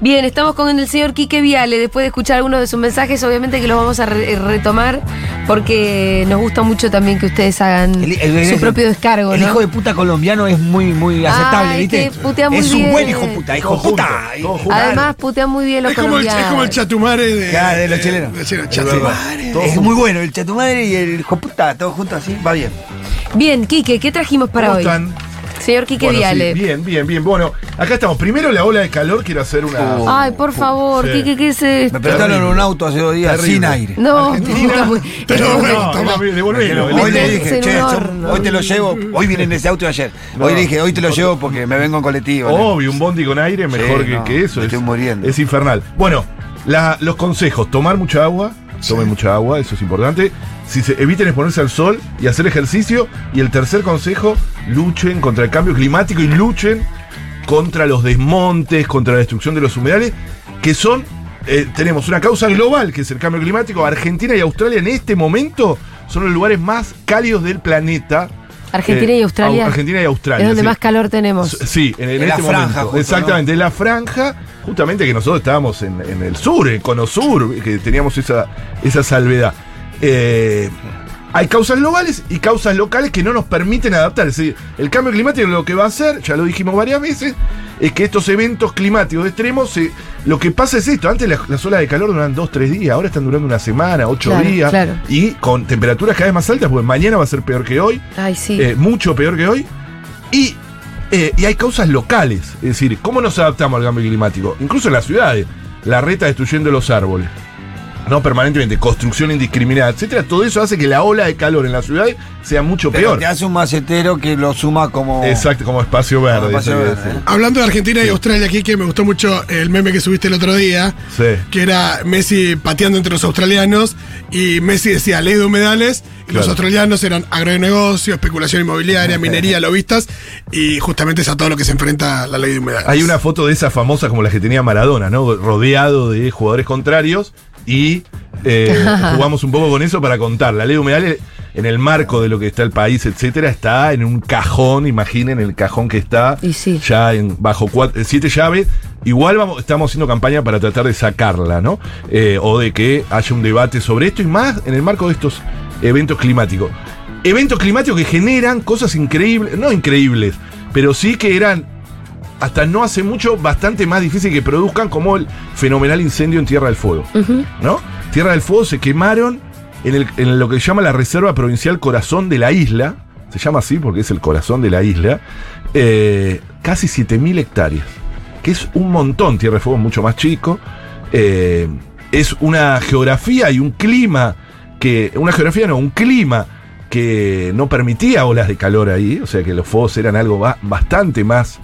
Bien, estamos con el señor Quique Viale. Después de escuchar algunos de sus mensajes, obviamente que los vamos a re- retomar porque nos gusta mucho también que ustedes hagan El- el- su propio descargo. El ¿no? hijo de puta colombiano es muy, muy aceptable, Ay, ¿viste? putea muy es un buen hijo de puta, hijo Todo puta. junto, todo junto. Además, putean muy bien los Es como, el, es colombianos. como el chatumare de, Claro, de los chilenos. de Es chatumare. Junto. muy bueno, el chatumadre y el hijo de puta, todos juntos así, va bien. Bien, Quique, ¿qué trajimos para ¿Cómo hoy? están? Señor Quique Bueno, sí, bien, bien, bien. Bueno, acá estamos. Primero la ola de calor, quiero hacer una. Ay, por favor, Sí. Quique, ¿qué es esto? Me prestaron un auto hace dos días Terrible. sin aire. No, Argentina. Pero bueno, No, devolvelo. Hoy le dije, che, yo- hoy te lo llevo, hoy viene en ese auto de ayer. No. Hoy le dije, hoy te lo llevo porque me vengo en colectivo. Obvio, un bondi con aire mejor Sí, que, no, que eso. me es, estoy muriendo. es infernal. Bueno, la- los consejos: tomar mucha agua. Tomen mucha agua, eso es importante. Si se, eviten exponerse al sol y hacer ejercicio. Y el tercer consejo: luchen contra el cambio climático y luchen contra los desmontes, contra la destrucción de los humedales, que son. eh, tenemos una causa global, que es el cambio climático. Argentina y Australia en este momento son los lugares más cálidos del planeta. Argentina y Eh, Australia. Au- Argentina y Australia. Es donde sí. más calor tenemos. Sí, en, en En la este franja, momento. justo, Exactamente, en la franja, justamente que nosotros estábamos en, en el sur, en Cono Sur, que teníamos esa, esa salvedad. Eh, hay causas globales y causas locales que no nos permiten adaptar. Es decir, el cambio climático lo que va a hacer, ya lo dijimos varias veces, es que estos eventos climáticos extremos, se- lo que pasa es esto, antes las, las olas de calor duraban dos, tres días, ahora están durando una semana, ocho Claro, días, claro. y con temperaturas cada vez más altas, porque mañana va a ser peor que hoy. Ay, sí. Eh, mucho peor que hoy. Y, eh, y hay causas locales. Es decir, ¿cómo nos adaptamos al cambio climático? Incluso en las ciudades. La reta destruyendo los árboles. No permanentemente, construcción indiscriminada, etcétera. Todo eso hace que la ola de calor en las ciudades sea mucho Pero peor. te hace un macetero que lo suma como. Exacto, como espacio verde. Como espacio eso quiere verde, decir. Hablando de Argentina y Australia aquí, que me gustó mucho el meme que subiste el otro día, Sí. que era Messi pateando entre los australianos y Messi decía ley de humedales y los australianos eran agronegocio, especulación inmobiliaria, minería, lobistas y justamente es a todo lo que se enfrenta la ley de humedales. Hay una foto de esas famosas como las que tenía Maradona, ¿no? Rodeado de jugadores contrarios y eh, jugamos un poco con eso para contar. La ley de humedales, en el marco de lo que está el país, etcétera, está en un cajón, imaginen el cajón que está Y sí. ya en bajo cuatro, eh, siete llaves. Igual vamos, estamos haciendo campaña para tratar de sacarla, ¿no? Eh, o de que haya un debate sobre esto y más en el marco de estos eventos climáticos. Eventos climáticos que generan cosas increíbles, no increíbles, pero sí que eran hasta no hace mucho bastante más difícil que produzcan como el fenomenal incendio en Tierra del Fuego. ¿No? Tierra del Fuego se quemaron en, el- en lo que se llama la Reserva Provincial Corazón de la Isla. Se llama así porque es el corazón de la isla. eh, casi 7.000 hectáreas. Que es un montón. Tierra del Fuego es mucho más chico. eh, es una geografía y un clima que. Una geografía no, un clima que no permitía olas de calor ahí. O sea que los fuegos eran algo ba- bastante más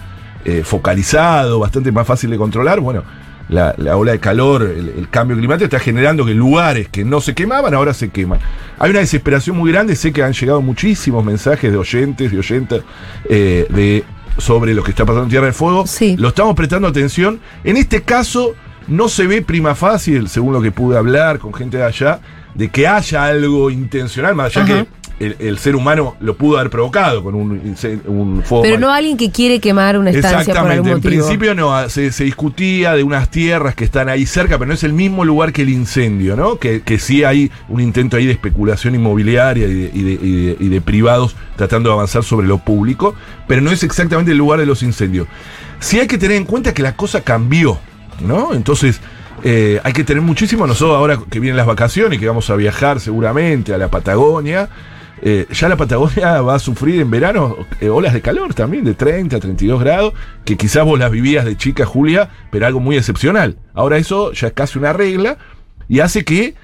eh, focalizado, bastante más fácil de controlar. Bueno, la, la ola de calor, el, el cambio climático está generando que lugares que no se quemaban ahora se queman. Hay una desesperación muy grande, sé que han llegado muchísimos mensajes de oyentes, de oyentas, eh, de, sobre lo que está pasando en Tierra del Fuego. Sí. Lo estamos prestando atención. En este caso, no se ve prima fácil, según lo que pude hablar con gente de allá, de que haya algo intencional, más allá Ajá. que el, el ser humano lo pudo haber provocado con un, un fuego. Pero mal- no alguien que quiere quemar una estancia por algún Exactamente, en motivo. principio no, ah, se, se discutía de unas tierras que están ahí cerca, pero no es el mismo lugar que el incendio, ¿no? Que, que sí hay un intento ahí de especulación inmobiliaria y de, y de- y de- y de privados tratando de avanzar sobre lo público, pero no es exactamente el lugar de los incendios. Sí hay que tener en cuenta que la cosa cambió, ¿no? Entonces, eh, hay que tener muchísimo, nosotros ahora que vienen las vacaciones, que vamos a viajar seguramente a la Patagonia, eh, ya la Patagonia va a sufrir en verano eh, olas de calor también, de 30 a 32 grados, que quizás vos las vivías de chica, Julia, pero algo muy excepcional. Ahora eso ya es casi una regla y hace que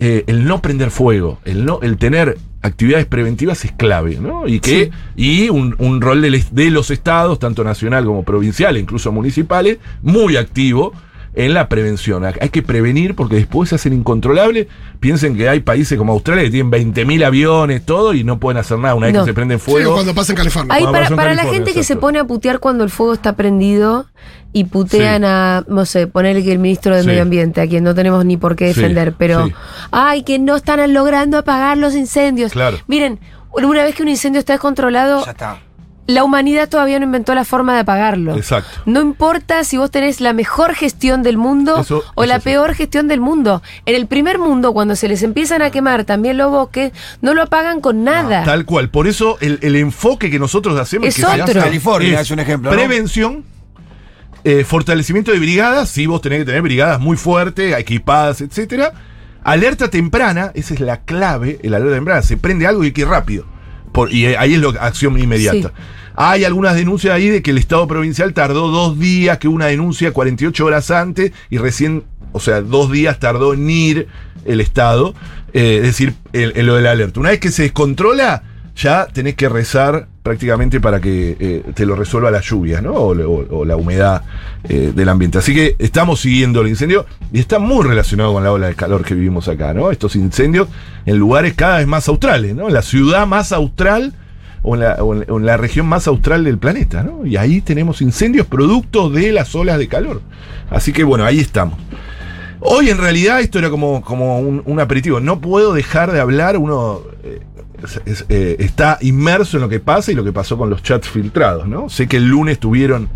eh, el no prender fuego, el, no, el tener actividades preventivas es clave, ¿no? Y que y un, un rol est- de los estados, tanto nacional como provincial, incluso municipales, muy activo en la prevención. Hay que prevenir porque después se hacen incontrolables. Piensen que hay países como Australia que tienen 20.000 aviones, todo, y no pueden hacer nada una vez No. que se prenden Sí, fuego. cuando pasa en California. Cuando para, la gente que se pone a putear cuando el fuego está prendido y putean Sí. a, no sé, ponerle que el ministro de Sí. Medio Ambiente, a quien no tenemos ni por qué Sí, defender, pero, sí. ay, que no están logrando apagar los incendios. Claro. Miren, una vez que un incendio está descontrolado, Ya está. La humanidad todavía no inventó la forma de apagarlo. Exacto. No importa si vos tenés la mejor gestión del mundo Eso- o eso la sí. peor gestión del mundo. En el primer mundo, cuando se les empiezan a quemar también los bosques, no lo apagan con nada. Tal cual. Por eso el, el enfoque que nosotros hacemos Es que se otro. hace California es un ejemplo, ¿no? Prevención, eh, fortalecimiento de brigadas, sí, vos tenés que tener brigadas muy fuertes, equipadas, etcétera. Alerta temprana, esa es la clave, el alerta temprana, se prende algo y hay que ir rápido. Por- y ahí es la acción inmediata. Sí. Hay algunas denuncias ahí de que el Estado provincial tardó dos días, que una denuncia 48 horas antes y recién, o sea, dos días tardó en ir el Estado, eh, es decir, el- el- lo del alerta. Una vez que se descontrola, ya tenés que rezar prácticamente para que eh, te lo resuelva la lluvia, ¿no? O, la humedad eh, del ambiente. Así que estamos siguiendo el incendio y está muy relacionado con la ola de calor que vivimos acá, ¿no? Estos incendios en lugares cada vez más australes, ¿no? En la ciudad más austral o en, la, región más austral del planeta, ¿no? Y ahí tenemos incendios producto de las olas de calor. Así que bueno, ahí estamos. Hoy en realidad esto era como, como un, un aperitivo. No puedo dejar de hablar, uno eh, es- eh, está inmerso en lo que pasa y lo que pasó con los chats filtrados, ¿no? Sé que el lunes tuvieron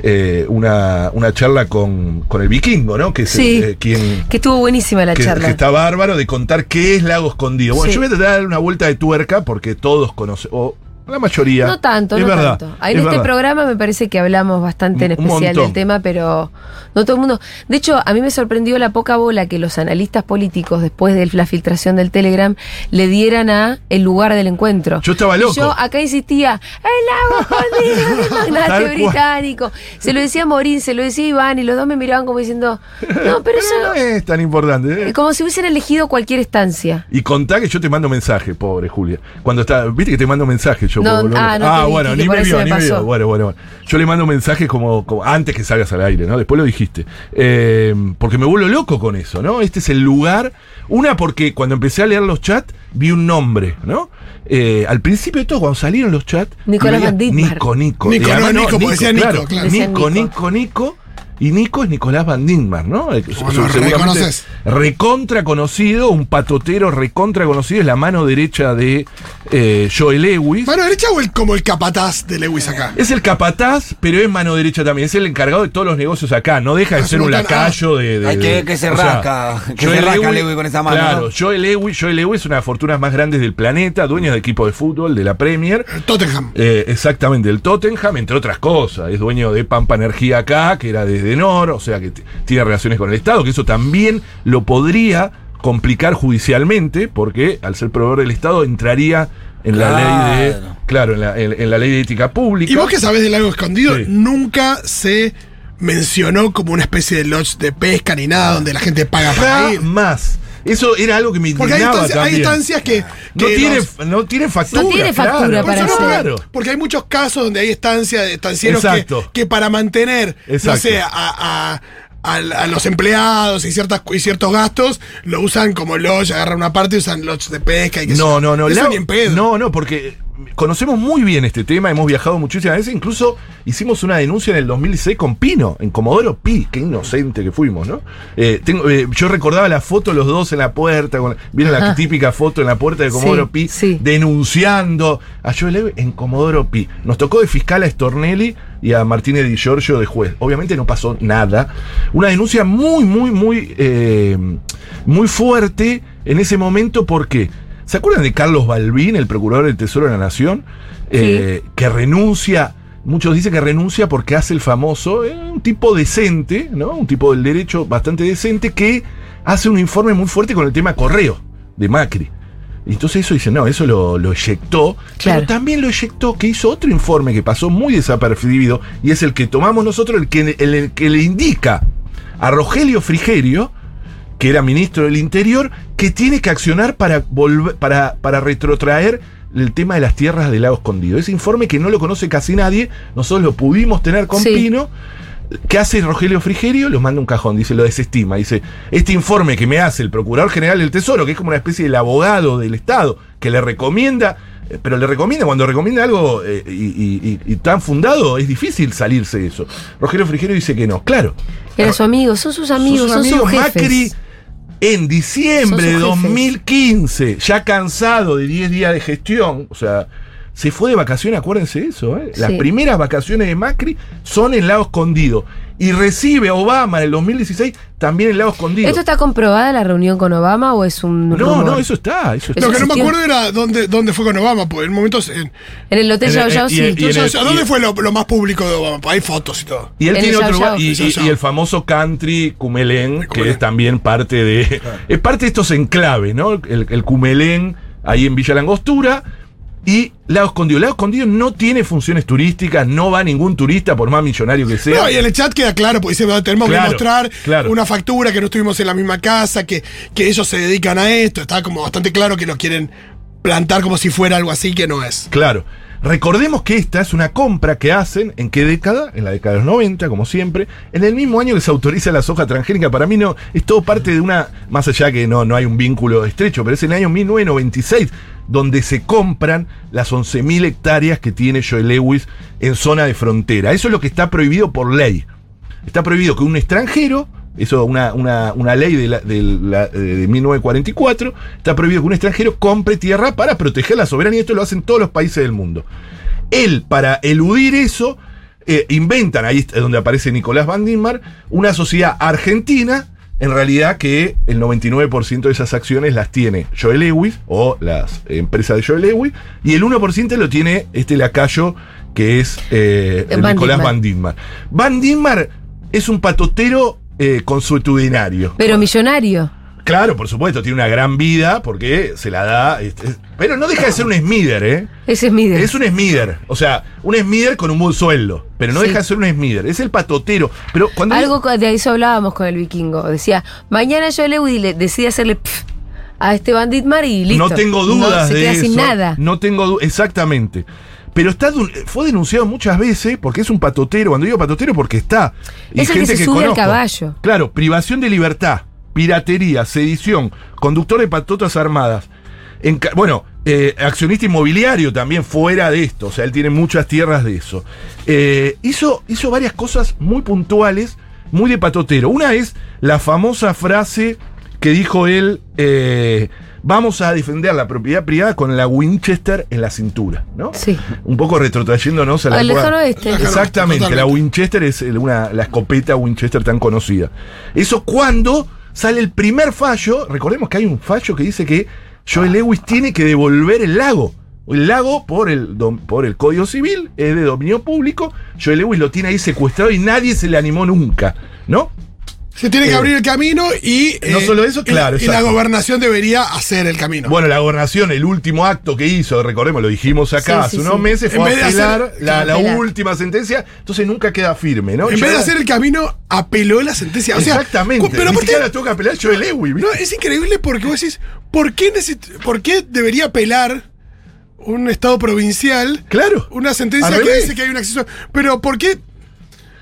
eh, una, una charla con, con el vikingo, ¿no? Que es Sí. eh, quien... Que estuvo buenísima la Que, charla. que está bárbaro de contar qué es Lago Escondido. Bueno, Sí. yo voy a tratar de darle una vuelta de tuerca porque todos conocen, o la mayoría. No tanto, es no verdad, tanto. Es en este verdad. programa me parece que hablamos bastante en especial del tema, pero no todo el mundo. De hecho, a mí me sorprendió la poca bola que los analistas políticos, después de la filtración del Telegram, le dieran a el lugar del encuentro. Yo estaba Y loco. yo acá insistía, el lago escondido del magnate británico. Se lo decía Morín, se lo decía Iván, y los dos me miraban como diciendo, no, pero no eso. es tan importante. ¿eh? Como si hubiesen elegido cualquier estancia. Y contá que yo te mando mensaje, pobre Julia. Cuando está, viste que te mando mensaje yo. No, por- ah, no te vi, bueno, ni me vio, ni me vio. Bueno, bueno, bueno. Yo le mando mensajes como, como antes que salgas al aire, ¿no? Después lo dijiste. Eh, porque me vuelvo loco con eso, ¿no? Este es el lugar. Una, porque cuando empecé a leer los chats, vi un nombre, ¿no? Eh, al principio de todo, cuando salieron los chats. Nicolás. Nico, Nico. Nico, Nico, decía Nico, claro. Nico, Nico. Nico, Nico. Y Nico es Nicolás Van Ditmar, ¿no? Seguramente reconoces. recontra conocido, un patotero recontra conocido, es la mano derecha de eh, Joe Lewis. ¿Mano derecha o el, como el capataz de Lewis acá? Es el capataz, pero es mano derecha también. Es el encargado de todos los negocios acá. No deja de Ah, ser se un lacayo de, de- Hay que- que se o sea, rasca, que Joe se rasca Lewis con esa mano, Claro. Joe Lewis, Joe Lewis es una de las fortunas más grandes del planeta, dueño de equipo de fútbol, de la Premier. Tottenham. Eh, exactamente, el Tottenham, entre otras cosas. Es dueño de Pampa Energía acá, que era desde Nor, o sea que tiene relaciones con el Estado, que eso también lo podría complicar judicialmente, porque al ser proveedor del Estado entraría en la ley de. Claro. En la, en- en la ley de ética pública. Y vos que sabés del lago escondido, Sí. nunca se mencionó como una especie de lodge de pesca ni nada donde la gente paga para ir. Jamás. Eso era algo que me Porque hay indignaba instancias, hay instancias que, no, tiene, los- no tiene factura. No tiene factura claro, para Por eso claro. porque- hay muchos casos donde hay estancias, estancieros que, para mantener, no sé, a, a- a- a los empleados y, ciertas, y ciertos gastos, lo usan como lodge, agarran una parte y usan lodge de pesca y que No, no, no. Eso la- ni en pedo. No, no, porque conocemos muy bien este tema, hemos viajado muchísimas veces, incluso hicimos una denuncia en el 2006 con Pino, en Comodoro Pi, qué inocente que fuimos, ¿no? Eh, tengo, eh, yo recordaba la foto los dos en la puerta, con- vieron la típica foto en la puerta de Comodoro Sí, Pi, sí. denunciando a Joe Leve en Comodoro Pi. Nos tocó de fiscal a Stornelli y a Martínez Di Giorgio de juez. Obviamente no pasó nada. Una denuncia muy, muy, muy, eh, muy fuerte en ese momento porque... ¿Se acuerdan de Carlos Balbín, el procurador del Tesoro de la Nación? Eh, que renuncia, muchos dicen que renuncia porque hace el famoso, eh, un tipo decente, ¿no? Un tipo del derecho bastante decente que hace un informe muy fuerte con el tema correo de Macri. Y entonces eso dice, no, eso lo, lo eyectó. Claro. Pero también lo eyectó que hizo otro informe que pasó muy desapercibido y es el que tomamos nosotros, el que, el- el que le indica a Rogelio Frigerio, que era ministro del Interior, que tiene que accionar para, volver, para, para retrotraer el tema de las tierras del lago escondido. Ese informe que no lo conoce casi nadie, nosotros lo pudimos tener con Sí. Pino. ¿Qué hace Rogelio Frigerio? Los manda un cajón, dice, lo desestima. Dice, este informe que me hace el Procurador General del Tesoro, que es como una especie del abogado del Estado, que le recomienda, eh, pero le recomienda, cuando recomienda algo eh, y, y- y- y tan fundado, es difícil salirse de eso. Rogelio Frigerio dice que no, claro. Era su amigo, son sus amigos, son, sus jefes. Macri en diciembre de Son sus jefes. 2015, ya cansado de 10 días de gestión, o sea, se fue de vacaciones, acuérdense de eso, ¿eh? Las Sí. primeras vacaciones de Macri son en Lago Escondido. Y recibe a Obama en el 2016 también en Lago Escondido. ¿Esto está comprobada la reunión con Obama o es un no, rumor? no, eso está. Eso está. Lo que no me acuerdo era dónde, dónde fue con Obama, porque en momentos. En, En el hotel Yao el- Yao y- sí. y- y- entonces, en el- o sea, ¿dónde y- fue lo, lo más público de Obama? Pues hay fotos y todo. Y él En tiene el otro Yao lugar. Y, El Yao y- Yao. y el famoso country Cumelén, que es también parte de. Es parte de estos enclaves, ¿no? El, el Cumelén, ahí en Villa Langostura. Y Lago Escondido. Lago Escondido no tiene funciones turísticas, no va ningún turista, por más millonario que sea. No, y en el chat queda claro, porque dice, "Bueno, tenemos Claro, que mostrar claro. una factura, que no estuvimos en la misma casa, que, que ellos se dedican a esto. Está como bastante claro que lo quieren plantar como si fuera algo así que no es. Claro. Recordemos que esta es una compra que hacen, ¿en qué década? En la década de los 90, como siempre. En el mismo año que se autoriza la soja transgénica. Para mí no, es todo parte de una, más allá que no, no hay un vínculo estrecho, pero es en el año 1996 donde se compran las 11.000 hectáreas que tiene Joel Lewis en zona de frontera. Eso es lo que está prohibido por ley. Está prohibido que un extranjero, eso una, una, una ley de, la- de la- de 1944, está prohibido que un extranjero compre tierra para proteger la soberanía. Esto lo hacen todos los países del mundo. Él, para eludir eso, eh, inventan, ahí es donde aparece Nicolás Van Dienmar, una sociedad argentina, en realidad que el 99% de esas acciones las tiene Joel Lewis o las empresas de Joel Lewis, y el 1% lo tiene este lacayo que es eh, Van Nicolás. Van Dienmar. Van Dienmar es un patotero eh, consuetudinario. Pero millonario. Claro, por supuesto, tiene una gran vida porque se la da. es- es- pero no deja de ser un Smither, ¿eh? Es mi Es un Smither. O sea, un Smither con un buen sueldo. Pero no Sí. deja de ser un Smither. Es el patotero. Pero cuando. Algo de eso hablábamos con el vikingo. Decía, mañana yo Lewis le decide hacerle pf a este bandit Mar y listo. no tengo dudas No, se de queda eso. sin nada. No tengo dudas. Exactamente. Pero está fue denunciado muchas veces porque es un patotero. Cuando digo patotero, porque está. Es el que se sube al caballo. Claro, privación de libertad, piratería, sedición, conductor de patotas armadas. Bueno, eh, accionista inmobiliario también fuera de esto. O sea, él tiene muchas tierras de eso. Eh, hizo, hizo varias cosas muy puntuales, muy de patotero. Una es la famosa frase que dijo él. eh, Vamos a defender la propiedad privada con la Winchester en la cintura, ¿no? Sí. Un poco retrotrayéndonos a la Al lejano oeste. Exactamente, Totalmente. la Winchester es una, la escopeta Winchester tan conocida. Eso cuando sale el primer fallo, recordemos que hay un fallo que dice que Joel Lewis tiene que devolver el lago. El lago, por el, por el Código Civil, es de dominio público. Joel Lewis lo tiene ahí secuestrado y nadie se le animó nunca, ¿no? Se tiene que Eh, abrir el camino y. eh, no solo eso, y- claro, Y, la gobernación debería hacer el camino. Bueno, la gobernación, el último acto que hizo, recordemos, lo dijimos acá Sí, hace sí, unos sí. meses, fue hacer- apelar la, última sentencia, entonces nunca queda firme, ¿no? en vez de hacer el camino, apeló la sentencia. O sea, Exactamente. Pero Ni siquiera la tuvo que apelar Joel Lewis. ¿viste? no, es increíble porque vos decís, ¿por qué, ¿por qué debería apelar un Estado provincial Claro. una sentencia que dice que hay un acceso? Pero ¿por qué?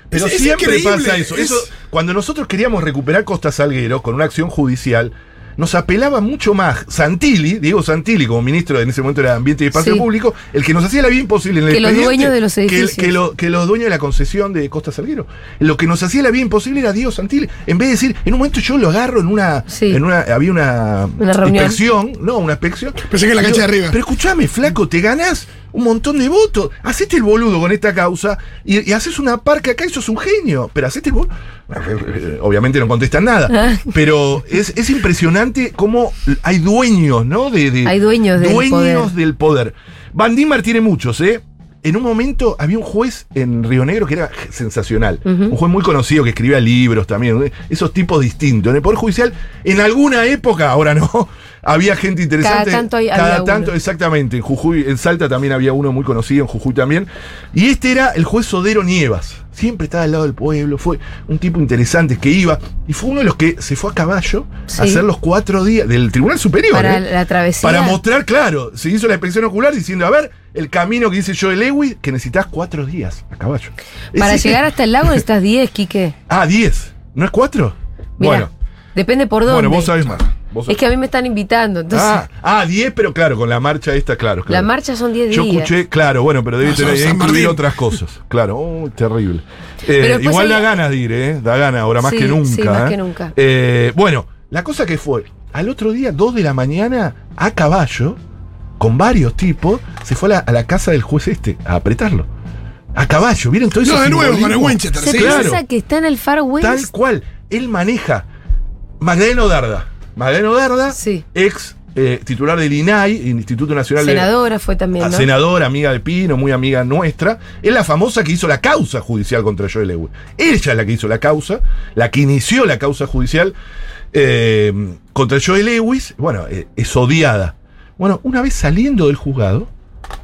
Pero Es- siempre pasa eso. es- eso. Cuando nosotros queríamos recuperar Costa Salguero con una acción judicial, nos apelaba mucho más Santilli, Diego Santilli, como ministro en ese momento era Ambiente y Espacio Sí. Público, el que nos hacía la vida imposible en el Que los dueños de los edificios. Que, lo- que los dueños de la concesión de Costa Salguero. Lo que nos hacía la vida imposible era Diego Santilli. En vez de decir, en un momento yo lo agarro en una. Sí. En una había una, Una reunión. inspección, no, una inspección. Pensé que en la cancha de arriba. Pero escúchame, flaco, te ganás un montón de votos. Hacete el boludo con esta causa y, y haces una parca acá y sos un genio. Pero hacete el boludo. Obviamente no contestan nada. Ah. Pero es, es impresionante cómo hay dueños, ¿no? De, de- Hay dueños del dueños poder. del poder. Van Dimar tiene muchos, ¿eh? En un momento había un juez en Río Negro que era sensacional. Un juez muy conocido que escribía libros también. Esos tipos distintos. En el Poder Judicial, en alguna época, ahora no, había gente interesante. Cada tanto hay- Cada había tanto, uno. exactamente. En Jujuy, en Salta también había uno muy conocido, en Jujuy también. Y este era el juez Sodero Nievas. siempre estaba al lado del pueblo, fue un tipo interesante que iba, y fue uno de los que se fue a caballo Sí. a hacer los cuatro días del Tribunal Superior. Para ¿eh? la travesía. Para mostrar, claro, se hizo la inspección ocular diciendo, a ver, el camino que dice Joel Lewis, que necesitas cuatro días a caballo. Para llegar hasta el lago necesitas 10, Quique. Ah, diez. ¿No es cuatro? Bueno, depende por dónde. bueno, vos sabés más. Vos Es que a mí me están invitando, entonces. ah, ah, 10, pero claro, con la marcha esta, claro. la claro. marcha son 10 Yo días. escuché, claro, bueno, pero debe Ah, tener debe incluir otras cosas. Claro, oh, terrible. Eh, igual hay- da ganas de ir, ¿eh? Da ganas, ahora más Sí, que nunca. sí, más ¿eh? que nunca. Eh, bueno, la cosa que fue, al otro día, 2 de la mañana, a caballo, con varios tipos, se fue a la, a la casa del juez este, a apretarlo. A caballo, ¿vieron todo eso? No, de nuevo, el Winchester, Se sí. claro. piensa que está en el Far West. Tal cual. Él maneja. Magdaleno Darda. Magdaleno Darda, Sí. ex eh, titular del INAI, Instituto Nacional de. Senadora fue también, Ah, ¿no? senadora, amiga de Pino, muy amiga nuestra. Es la famosa que hizo la causa judicial contra Joel Lewis. Ella es la que hizo la causa, la que inició la causa judicial eh, contra Joel Lewis. Bueno, eh, es odiada. Bueno, una vez saliendo del juzgado,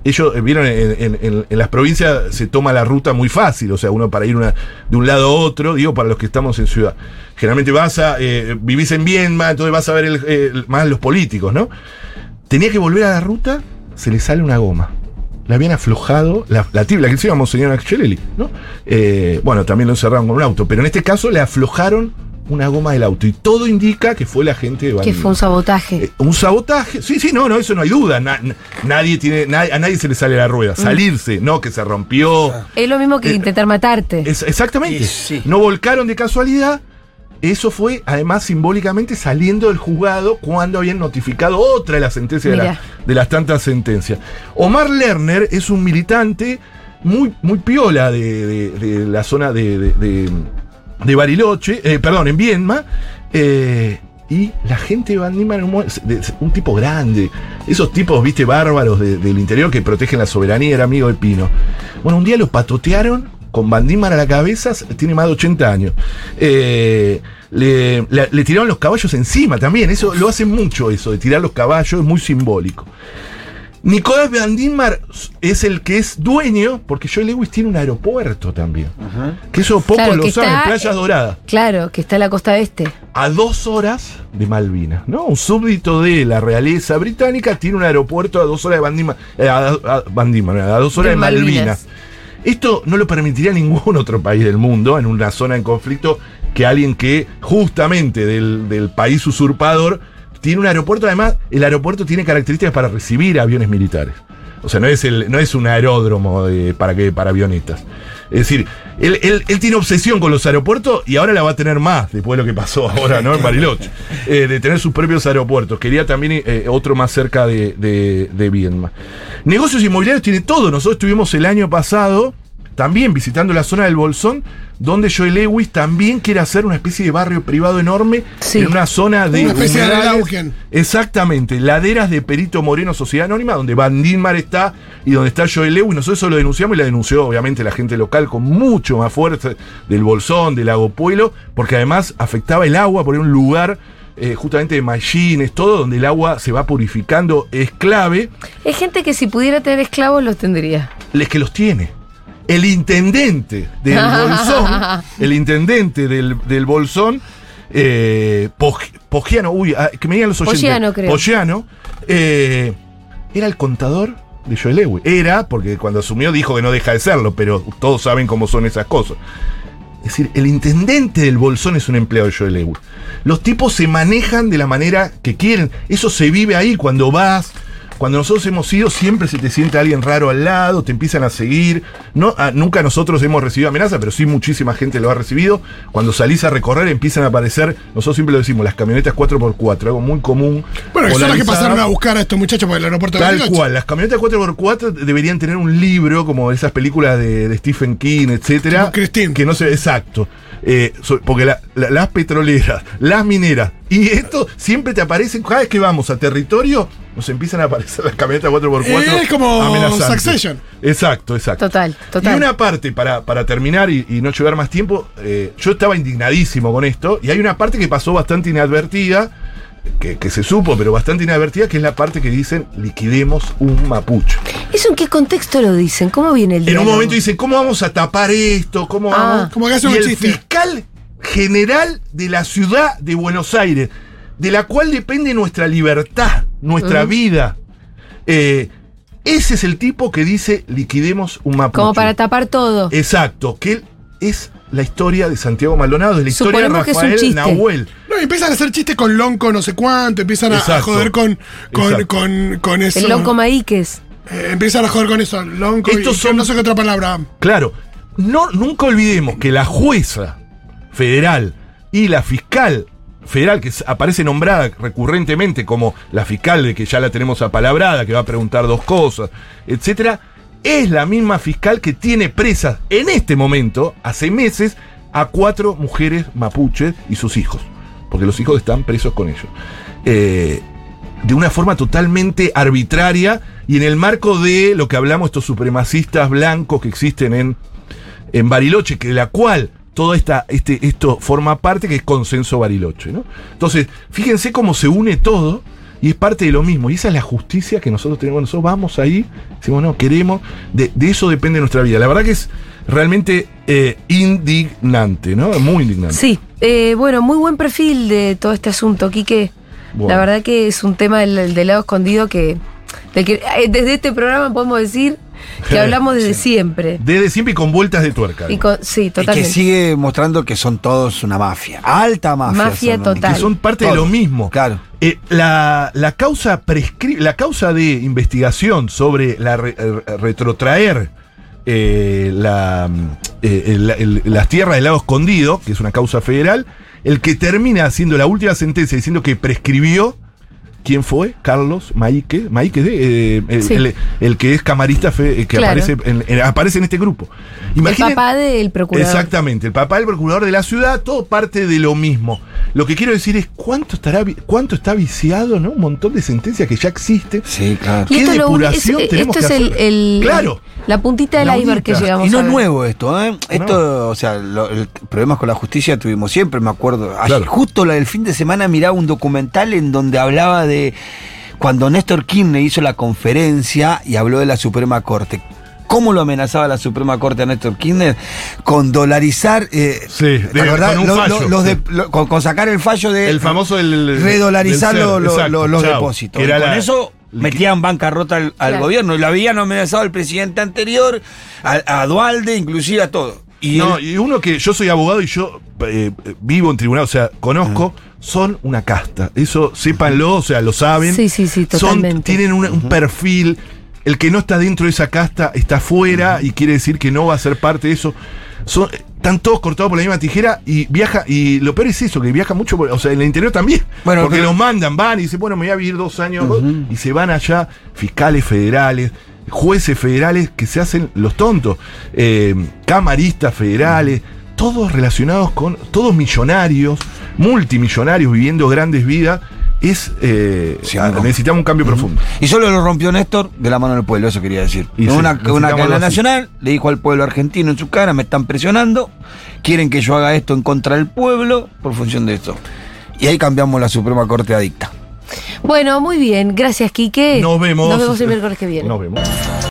ellos, eh, vieron, en, las provincias se toma la ruta muy fácil, o sea, uno para ir una- de un lado a otro, digo, para los que estamos en ciudad. Generalmente vas a, eh, vivís en Viedma, entonces vas a ver el- más los políticos, ¿no? Tenía que volver a la ruta, se le sale una goma. Le habían aflojado la, la la que se llama Monseñor Axeleli, ¿no? Eh, bueno, también lo encerraron con un auto, pero en este caso le aflojaron una goma del auto y todo indica que fue la gente de Que fue un sabotaje. Eh, un sabotaje. Sí, sí, no, no, eso no hay duda. Na- na- nadie tiene, na- a nadie se le sale la rueda. Salirse, no, que se rompió. es lo mismo que eh, intentar matarte. Es- exactamente. Sí, sí. No volcaron de casualidad. Eso fue, además, simbólicamente saliendo del juzgado cuando habían notificado otra de las sentencias de, la- Mira. de las tantas sentencias. Omar Lerner es un militante muy, muy piola de, de- de la zona de, de- Bariloche, eh, perdón, en Viedma. eh, y la gente de era un, tipo grande. Esos tipos, viste, bárbaros de- del interior que protegen la soberanía, era amigo de Pino. Bueno, un día lo patotearon con Diemen a la cabeza, tiene más de 80 años. Eh, le tiraron los caballos encima también. Eso lo hacen mucho, eso, de tirar los caballos, es muy simbólico. Nicolás Van Diemen es el que es dueño, porque Joe Lewis tiene un aeropuerto también. Que eso pocos Claro, lo que saben, está- Playas Doradas Claro, que está en la costa este. a dos horas de Malvinas, ¿no? Un súbdito de la realeza británica tiene un aeropuerto a dos horas de Van Diemen, eh, a, a- Van Diemen, a dos horas De de, Malvinas. Malvinas. Esto no lo permitiría ningún otro país del mundo en una zona en conflicto que alguien que justamente del, del país usurpador tiene un aeropuerto, además el aeropuerto tiene características para recibir aviones militares. O sea, no es, el, no es un aeródromo de- para, que, para avionetas. Es decir, él, él- él tiene obsesión con los aeropuertos y ahora la va a tener más después de lo que pasó ahora, ¿no? En Bariloche. Eh, de tener sus propios aeropuertos. Quería también eh, otro más cerca de, de, de Viedma. Negocios inmobiliarios tiene todo. Nosotros estuvimos el año pasado también visitando la zona del Bolsón, donde Joel Lewis también quiere hacer una especie de barrio privado enorme Sí. en una zona de. Una especie de. Exactamente, laderas de Perito Moreno Sociedad Anónima, donde Van Dilmar está y donde está Joel Lewis. Nosotros eso lo denunciamos y la denunció obviamente la gente local con mucho más fuerza del Bolsón, del Lago Pueblo, porque además afectaba el agua por un lugar eh, justamente de machines, todo donde el agua se va purificando, es clave. Es gente que si pudiera tener esclavos los tendría. Es que los tiene. El intendente del Bolsón, el intendente del, del Bolsón, eh, Pog- Poggiano, uy, ah, que me digan los oyentes. Poggiano, creo. Poggiano, eh, era el contador de Joel Lewis. Era, porque cuando asumió dijo que no deja de serlo, pero todos saben cómo son esas cosas. Es decir, el intendente del Bolsón es un empleado de Joel Lewis. Los tipos se manejan de la manera que quieren. Eso se vive ahí cuando vas. Cuando nosotros hemos ido, siempre se te siente alguien raro al lado, te empiezan a seguir. No, ah, nunca nosotros hemos recibido amenaza, pero sí muchísima gente lo ha recibido. Cuando salís a recorrer, empiezan a aparecer, nosotros siempre lo decimos, las camionetas 4x4, algo muy común. Bueno, que son las que pasaron a buscar a estos muchachos por el aeropuerto de Tal Bariloche. cual, las camionetas 4x4 deberían tener un libro como esas películas de, de Stephen King, etcétera. Como Christine. Que no sé, exacto. Eh, porque la- la- las petroleras, las mineras y esto siempre te aparecen, cada vez que vamos a territorio, nos empiezan a aparecer las camionetas 4x4. Eh, es como amenazantes. Succession. Exacto, exacto. Total, total. Y una parte, para, para terminar y, y no llevar más tiempo, eh, yo estaba indignadísimo con esto, y hay una parte que pasó bastante inadvertida, que, que se supo, pero bastante inadvertida, que es la parte que dicen liquidemos un mapucho. ¿Eso en qué contexto lo dicen? ¿Cómo viene el En un momento dice, ¿cómo vamos a tapar esto? ¿Cómo Ah. vamos? Como que hace y un el chiste. fiscal general de la ciudad de Buenos Aires, de la cual depende nuestra libertad, nuestra vida. eh, ese es el tipo que dice liquidemos un mapuche. Como para tapar todo. Exacto, que él es la historia de Santiago Maldonado, es la historia de Suponemos que es un Rafael chiste. Nahuel. No, y empiezan a hacer chistes con lonco no sé cuánto, empiezan a, joder con, con, con, con eso. el lonco maíques. Eh, empiezan a joder con eso, lonco Estos y son- no sé qué otra palabra. Claro, no, nunca olvidemos que la jueza federal y la fiscal federal, que aparece nombrada recurrentemente como la fiscal de que ya la tenemos apalabrada, que va a preguntar dos cosas, etcétera, es la misma fiscal que tiene presas en este momento, hace meses, a cuatro mujeres mapuches y sus hijos, porque los hijos están presos con ellos. Eh, de una forma totalmente arbitraria y en el marco de lo que hablamos, estos supremacistas blancos que existen en, en Bariloche, que de la cual toda esta, este, esto forma parte, que es consenso Bariloche. ¿no? Entonces, fíjense cómo se une todo y es parte de lo mismo. Y esa es la justicia que nosotros tenemos. Nosotros vamos ahí, decimos, no, queremos, de, de eso depende nuestra vida. La verdad que es realmente eh, indignante, ¿no? Muy indignante. Sí, eh, bueno, muy buen perfil de todo este asunto, Quique. Bueno. La verdad que es un tema del, del lado escondido que, del que eh, desde este programa podemos decir que hablamos desde siempre. Desde siempre y con vueltas de tuerca. Y con- sí, Y que totalmente. sigue mostrando que son todos una mafia. Alta mafia. Mafia son, total. que son parte de lo mismo. Claro. Eh, la, la causa prescri- la causa de investigación sobre la re- retrotraer eh, la, eh, el- el- las tierras del lago escondido, que es una causa federal, el que termina haciendo la última sentencia diciendo que prescribió. ¿Quién fue? Carlos Maíque. Maíque, eh, el, Sí. el- el que es camarista fe- eh, que Claro. aparece, en, en- aparece en este grupo. el papá del procurador. Exactamente, el papá del procurador de la ciudad, todo parte de lo mismo. Lo que quiero decir es cuánto estará cuánto está viciado, ¿no? Un montón de sentencias que ya existen. Sí, claro. ¿Qué depuración es- tenemos esto que es el, hacer? el- Claro. la puntita del La iceberg que llegamos Y no a es nuevo esto, ¿eh? Esto, o sea, lo- el problemas con la justicia tuvimos siempre, me acuerdo. Ayer. Justo la del fin de semana miraba un documental en donde hablaba de cuando Néstor Kirchner hizo la conferencia y habló de la Suprema Corte. ¿Cómo lo amenazaba la Suprema Corte a Néstor Kirchner? Con dolarizar. eh, con un Lo- lo- fallo, los de- sí. lo- con, con sacar el fallo de. El famoso Redolarizar del lo- CER, lo- exacto, lo- los chao. depósitos. Y con la- eso metían bancarrota al, al Claro. gobierno. Y lo habían amenazado el presidente anterior, a, a Dualde, inclusive a todo. Y no, él- y uno que yo soy abogado y yo eh, vivo en tribunal, o sea, conozco, son una casta. Eso sépanlo, o sea, lo saben. Sí, sí, sí, Son- totalmente. tienen un, un perfil. El que no está dentro de esa casta está fuera y quiere decir que no va a ser parte de eso. Son, están todos cortados por la misma tijera y viaja. Y lo peor es eso, que viaja mucho, por- o sea, en el interior también. Bueno, porque pero- los mandan, van y dicen, bueno, me voy a vivir dos años y se van allá fiscales federales, jueces federales que se hacen los tontos, eh, camaristas federales, todos relacionados con, todos millonarios, multimillonarios viviendo grandes vidas. Es, eh, Sí, algo. necesitamos un cambio profundo. Y solo lo rompió Néstor de la mano del pueblo, eso quería decir. Y sí, una, una cadena nacional le dijo al pueblo argentino en su cara, me están presionando, quieren que yo haga esto en contra del pueblo por función de esto. Y ahí cambiamos la Suprema Corte adicta. Bueno, muy bien. Gracias, Quique. Nos vemos. Nos vemos el miércoles que viene. Nos vemos.